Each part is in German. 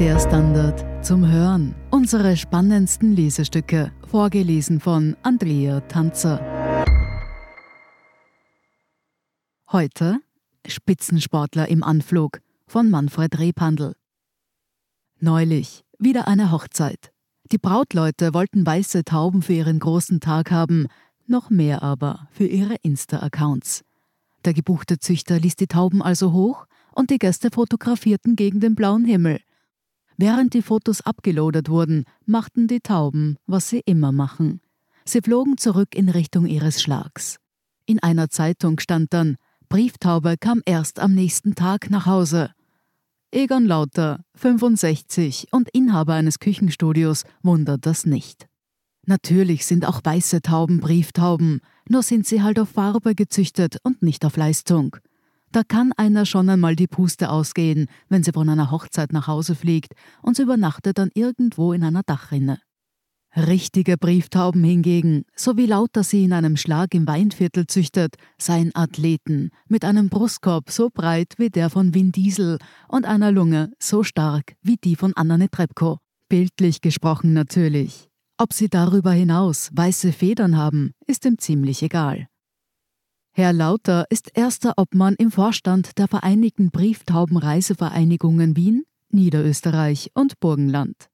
Der Standard zum Hören. Unsere spannendsten Lesestücke, vorgelesen von Andrea Tanzer. Heute Spitzensportler im Anflug von Manfred Rebhandel. Neulich wieder eine Hochzeit. Die Brautleute wollten weiße Tauben für ihren großen Tag haben, noch mehr aber für ihre Insta-Accounts. Der gebuchte Züchter ließ die Tauben also hoch und die Gäste fotografierten gegen den blauen Himmel. Während die Fotos abgeloadet wurden, machten die Tauben, was sie immer machen. Sie flogen zurück in Richtung ihres Schlags. In einer Zeitung stand dann, Brieftaube kam erst am nächsten Tag nach Hause. Egon Lauter, 65 und Inhaber eines Küchenstudios, wundert das nicht. Natürlich sind auch weiße Tauben Brieftauben, nur sind sie halt auf Farbe gezüchtet und nicht auf Leistung. Da kann einer schon einmal die Puste ausgehen, wenn sie von einer Hochzeit nach Hause fliegt und sie übernachtet dann irgendwo in einer Dachrinne. Richtige Brieftauben hingegen, so wie lauter sie in einem Schlag im Weinviertel züchtet, seien Athleten mit einem Brustkorb so breit wie der von Vin Diesel und einer Lunge so stark wie die von Anna Netrebko. Bildlich gesprochen natürlich. Ob sie darüber hinaus weiße Federn haben, ist ihm ziemlich egal. Herr Lauter ist erster Obmann im Vorstand der Vereinigten Brieftaubenreisevereinigungen Wien, Niederösterreich und Burgenland.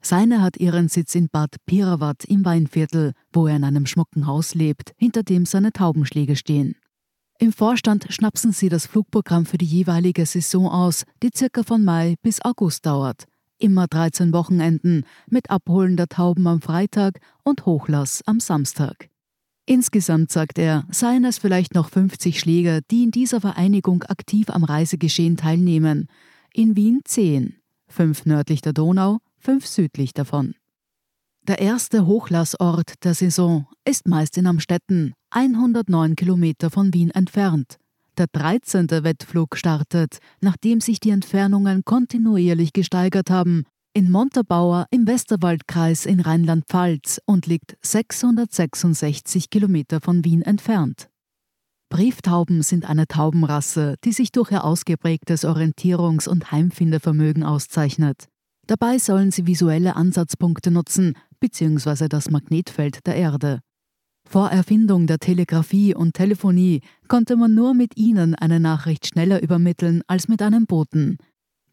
Seine hat ihren Sitz in Bad Pirawat im Weinviertel, wo er in einem schmucken Haus lebt, hinter dem seine Taubenschläge stehen. Im Vorstand schnapsen sie das Flugprogramm für die jeweilige Saison aus, die circa von Mai bis August dauert immer 13 Wochenenden mit Abholen der Tauben am Freitag und Hochlass am Samstag. Insgesamt, sagt er, seien es vielleicht noch 50 Schläger, die in dieser Vereinigung aktiv am Reisegeschehen teilnehmen. In Wien 10, fünf nördlich der Donau, fünf südlich davon. Der erste Hochlassort der Saison ist meist in Amstetten, 109 Kilometer von Wien entfernt. Der 13. Wettflug startet, nachdem sich die Entfernungen kontinuierlich gesteigert haben, in Montabaur im Westerwaldkreis in Rheinland-Pfalz und liegt 666 Kilometer von Wien entfernt. Brieftauben sind eine Taubenrasse, die sich durch ihr ausgeprägtes Orientierungs- und Heimfindevermögen auszeichnet. Dabei sollen sie visuelle Ansatzpunkte nutzen, bzw. das Magnetfeld der Erde. Vor Erfindung der Telegrafie und Telefonie konnte man nur mit ihnen eine Nachricht schneller übermitteln als mit einem Boten.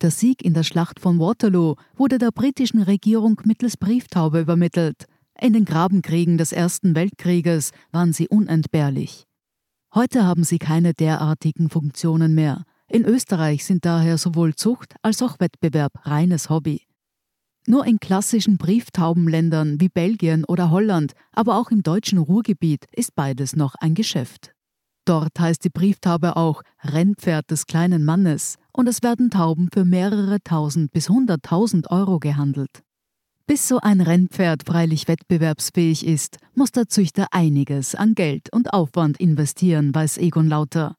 Der Sieg in der Schlacht von Waterloo wurde der britischen Regierung mittels Brieftaube übermittelt. In den Grabenkriegen des Ersten Weltkrieges waren sie unentbehrlich. Heute haben sie keine derartigen Funktionen mehr. In Österreich sind daher sowohl Zucht als auch Wettbewerb reines Hobby. Nur in klassischen Brieftaubenländern wie Belgien oder Holland, aber auch im deutschen Ruhrgebiet ist beides noch ein Geschäft. Dort heißt die Brieftaube auch Rennpferd des kleinen Mannes und es werden Tauben für mehrere tausend bis hunderttausend Euro gehandelt. Bis so ein Rennpferd freilich wettbewerbsfähig ist, muss der Züchter einiges an Geld und Aufwand investieren, weiß Egon Lauter.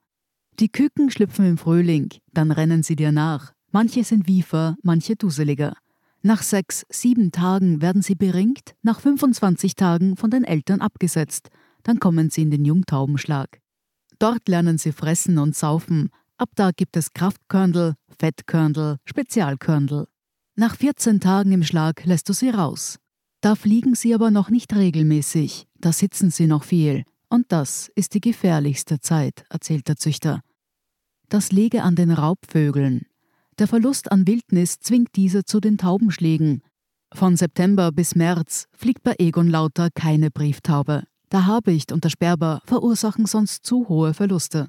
Die Küken schlüpfen im Frühling, dann rennen sie dir nach. Manche sind wiefer, manche duseliger. Nach sechs, sieben Tagen werden sie beringt, nach 25 Tagen von den Eltern abgesetzt. Dann kommen sie in den Jungtaubenschlag. Dort lernen sie fressen und saufen. Ab da gibt es Kraftkörnel, Fettkörnel, Spezialkörnel. Nach 14 Tagen im Schlag lässt du sie raus. Da fliegen sie aber noch nicht regelmäßig, da sitzen sie noch viel. Und das ist die gefährlichste Zeit, erzählt der Züchter. Das liege an den Raubvögeln. Der Verlust an Wildnis zwingt diese zu den Taubenschlägen. Von September bis März fliegt bei Egon Lauter keine Brieftaube. Der Habicht und der Sperber verursachen sonst zu hohe Verluste.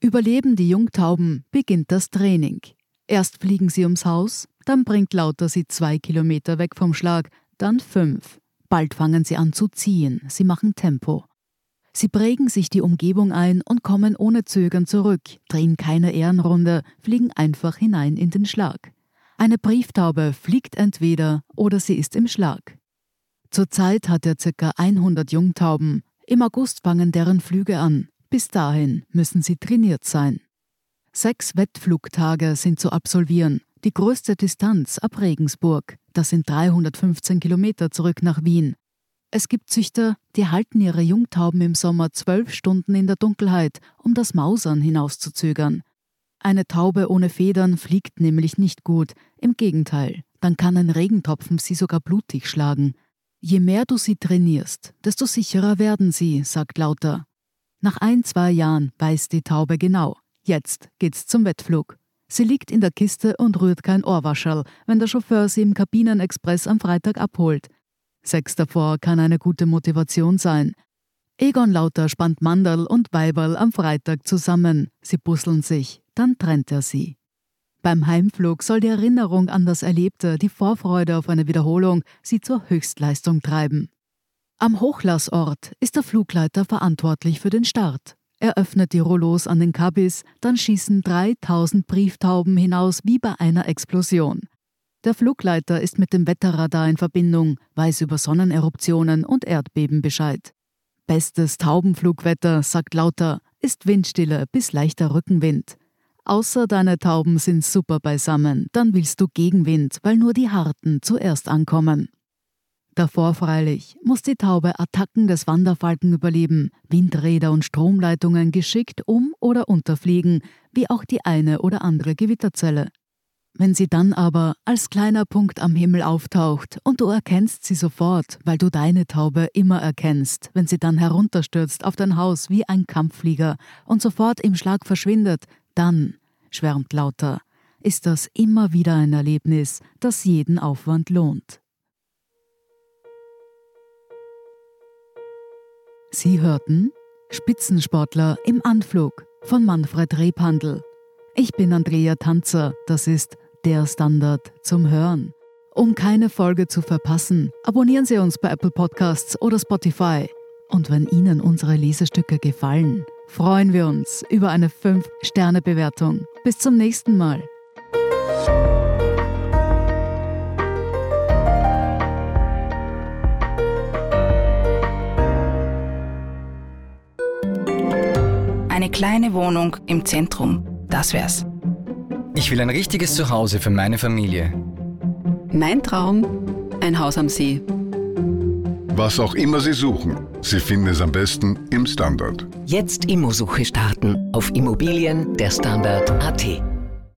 Überleben die Jungtauben, beginnt das Training. Erst fliegen sie ums Haus, dann bringt Lauter sie zwei Kilometer weg vom Schlag, dann fünf. Bald fangen sie an zu ziehen, sie machen Tempo. Sie prägen sich die Umgebung ein und kommen ohne Zögern zurück, drehen keine Ehrenrunde, fliegen einfach hinein in den Schlag. Eine Brieftaube fliegt entweder oder sie ist im Schlag. Zurzeit hat er ca. 100 Jungtauben. Im August fangen deren Flüge an. Bis dahin müssen sie trainiert sein. Sechs Wettflugtage sind zu absolvieren. Die größte Distanz ab Regensburg. Das sind 315 Kilometer zurück nach Wien. Es gibt Züchter, die halten ihre Jungtauben im Sommer zwölf Stunden in der Dunkelheit, um das Mausern hinauszuzögern. Eine Taube ohne Federn fliegt nämlich nicht gut. Im Gegenteil, dann kann ein Regentopfen sie sogar blutig schlagen. Je mehr du sie trainierst, desto sicherer werden sie, sagt Lauter. Nach ein, zwei Jahren weiß die Taube genau. Jetzt geht's zum Wettflug. Sie liegt in der Kiste und rührt kein Ohrwascherl, wenn der Chauffeur sie im Kabinenexpress am Freitag abholt. Sechs davor kann eine gute Motivation sein. Egon Lauter spannt Mandel und Weiberl am Freitag zusammen. Sie busseln sich dann trennt er sie. Beim Heimflug soll die Erinnerung an das Erlebte, die Vorfreude auf eine Wiederholung, sie zur Höchstleistung treiben. Am Hochlassort ist der Flugleiter verantwortlich für den Start. Er öffnet die Rollos an den Kabis, dann schießen 3000 Brieftauben hinaus wie bei einer Explosion. Der Flugleiter ist mit dem Wetterradar in Verbindung, weiß über Sonneneruptionen und Erdbeben Bescheid. Bestes Taubenflugwetter, sagt Lauter, ist Windstille bis leichter Rückenwind. Außer deine Tauben sind super beisammen, dann willst du Gegenwind, weil nur die Harten zuerst ankommen. Davor freilich muss die Taube Attacken des Wanderfalken überleben, Windräder und Stromleitungen geschickt um- oder unterfliegen, wie auch die eine oder andere Gewitterzelle. Wenn sie dann aber als kleiner Punkt am Himmel auftaucht und du erkennst sie sofort, weil du deine Taube immer erkennst, wenn sie dann herunterstürzt auf dein Haus wie ein Kampfflieger und sofort im Schlag verschwindet, dann, schwärmt Lauter, ist das immer wieder ein Erlebnis, das jeden Aufwand lohnt. Sie hörten Spitzensportler im Anflug von Manfred Rebhandel. Ich bin Andrea Tanzer, das ist der Standard zum Hören. Um keine Folge zu verpassen, abonnieren Sie uns bei Apple Podcasts oder Spotify. Und wenn Ihnen unsere Lesestücke gefallen, freuen wir uns über eine 5-Sterne-Bewertung. Bis zum nächsten Mal. Eine kleine Wohnung im Zentrum, das wär's. Ich will ein richtiges Zuhause für meine Familie. Mein Traum, ein Haus am See. Was auch immer Sie suchen, Sie finden es am besten im Standard. Jetzt Immosuche starten auf Immobilien der Standard.at.